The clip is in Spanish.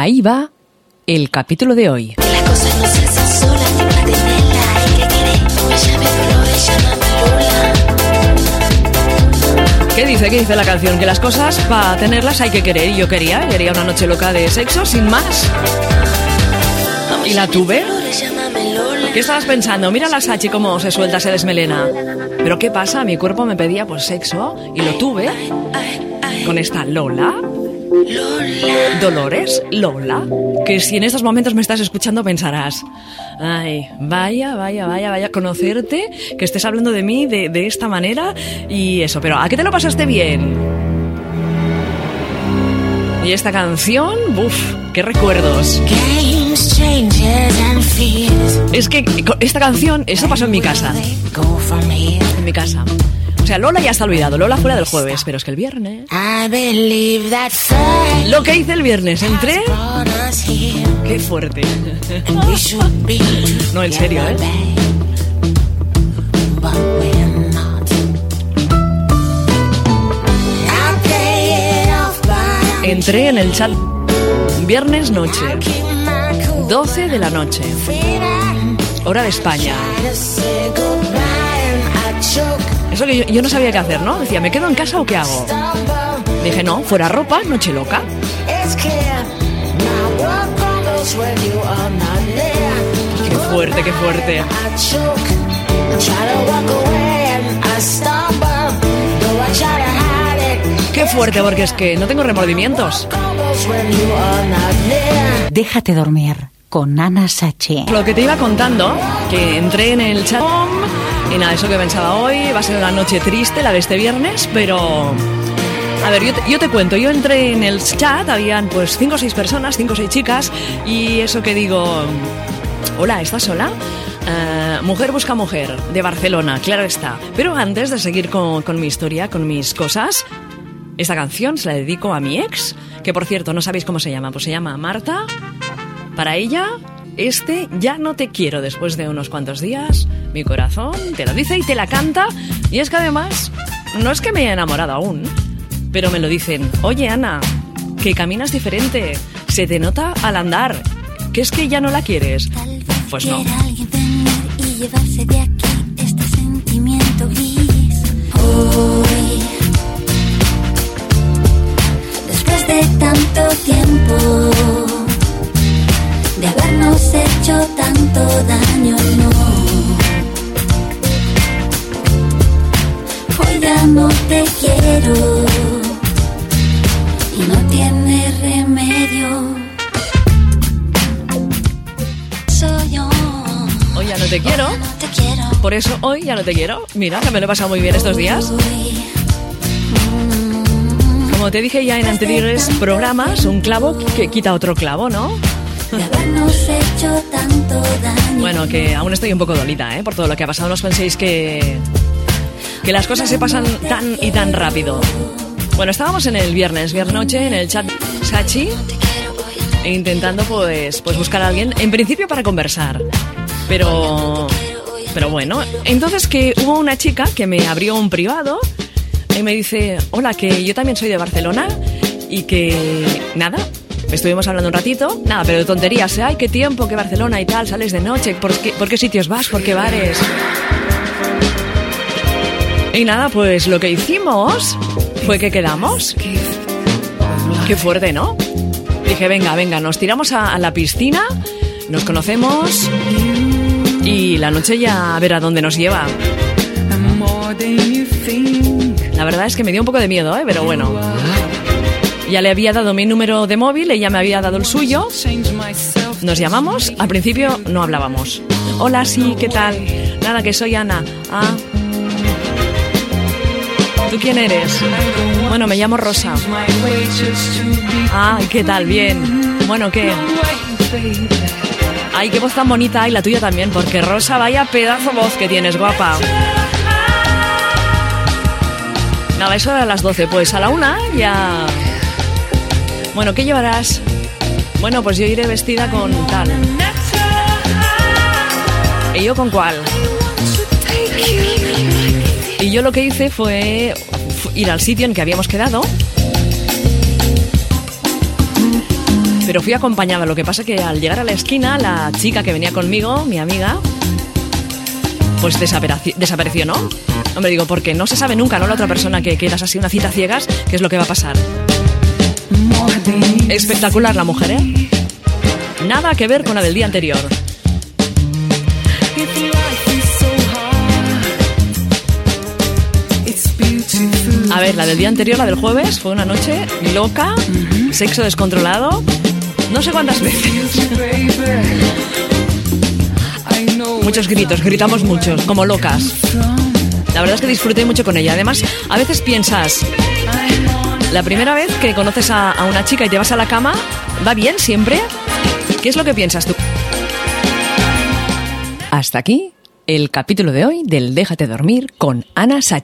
Ahí va el capítulo de hoy. La cosa no se hace sola, que. ¿Qué dice? ¿Qué dice la canción? Que las cosas, para tenerlas, hay que querer. Y yo quería, quería una noche loca de sexo, sin más. ¿Y la tuve? ¿Qué estabas pensando? Mira la Sachi cómo se suelta, se desmelena. Pero ¿qué pasa? Mi cuerpo me pedía pues sexo y lo tuve con esta Lola. Lola. Dolores, Lola, que si en estos momentos me estás escuchando pensarás, ay, vaya, vaya, vaya, vaya, conocerte, que estés hablando de mí de, de esta manera y eso, pero ¿a qué te lo pasaste bien? Y esta canción, buf, qué recuerdos. Es que esta canción, eso pasó en mi casa, en mi casa. O sea, Lola ya está olvidado, Lola fuera del jueves, pero es que el viernes... Lo que hice el viernes, entré... Qué fuerte. No, en serio, ¿eh? Entré en el chat viernes noche, keep my cool. 12 de la noche, hora de España. Eso que yo, yo no sabía qué hacer, ¿no? Decía, ¿me quedo en casa o qué hago? Dije, no, fuera ropa, noche loca. Qué fuerte, qué fuerte. Qué fuerte, porque es que no tengo remordimientos. Déjate dormir con Ana Sachi. Lo que te iba contando, que entré en el chat y nada, eso que pensaba hoy, va a ser una noche triste, la de este viernes, pero... A ver, yo te, yo te cuento, yo entré en el chat, habían pues cinco o seis personas, cinco o seis chicas, y eso que digo, hola, ¿estás sola? Eh, mujer busca mujer, de Barcelona, claro está. Pero antes de seguir con, con mi historia, con mis cosas, esta canción se la dedico a mi ex, que por cierto, no sabéis cómo se llama, pues se llama Marta. Para ella, este ya no te quiero después de unos cuantos días. Mi corazón te lo dice y te la canta. Y es que además, no es que me haya enamorado aún, pero me lo dicen, oye Ana, que caminas diferente, se te nota al andar, que es que ya no la quieres. Pues no. Tanto daño, no. Hoy ya no te quiero y no tiene remedio. Soy yo. Hoy ya no te quiero, No te quiero. por eso hoy ya no te quiero. Mira, que me lo he pasado muy bien estos días. Como te dije ya en anteriores programas, un clavo que quita otro clavo, ¿no? Bueno, que aún estoy un poco dolida, ¿eh? Por todo lo que ha pasado. No os penséis que, que las cosas se pasan tan y tan rápido. Bueno, estábamos en el viernes, viernes noche, en el chat Sachi, intentando pues, pues buscar a alguien, en principio para conversar. Pero, pero bueno, entonces que hubo una chica que me abrió un privado y me dice, hola, que yo también soy de Barcelona y que nada, estuvimos hablando un ratito, nada, pero de tonterías, ¿eh? ay, qué tiempo, qué Barcelona y tal, sales de noche, ¿por qué, por qué sitios vas, por qué bares? Y nada, pues lo que hicimos fue que quedamos. Qué fuerte, ¿no? Dije, venga, venga, nos tiramos a, a la piscina, nos conocemos y la noche ya a ver a dónde nos lleva. La verdad es que me dio un poco de miedo, ¿eh? Pero bueno. Ya le había dado mi número de móvil, ella me había dado el suyo. Nos llamamos, al principio no hablábamos. Hola, sí, ¿qué tal? Nada, que soy Ana. Ah. ¿Tú quién eres? Bueno, me llamo Rosa. Ah, ¿y ¿qué tal? Bien. Bueno, ¿qué? Ay, qué voz tan bonita. Y la tuya también, porque Rosa, vaya pedazo voz que tienes, guapa. Nada, eso era a las 12. Pues a la una ya... Bueno, ¿qué llevarás? Bueno, pues yo iré vestida con tal. ¿Y yo con cuál? Y yo lo que hice fue ir al sitio en que habíamos quedado. pero fui acompañada. Lo que pasa que al llegar a la esquina, la chica que venía conmigo, mi amiga, pues desapareció, ¿no? Hombre, digo, porque no se sabe nunca, ¿no? La otra persona que quieras así una cita ciegas, qué es lo que va a pasar. Espectacular la mujer, ¿eh? Nada que ver con la del día anterior. A ver, la del día anterior, la del jueves, fue una noche loca, sexo descontrolado, no sé cuántas veces. Muchos gritos, gritamos muchos, como locas. La verdad es que disfruté mucho con ella. Además, a veces piensas, la primera vez que conoces a, a una chica y te vas a la cama, ¿va bien siempre? ¿Qué es lo que piensas tú? Hasta aquí el capítulo de hoy del Déjate dormir con Ana Sachi.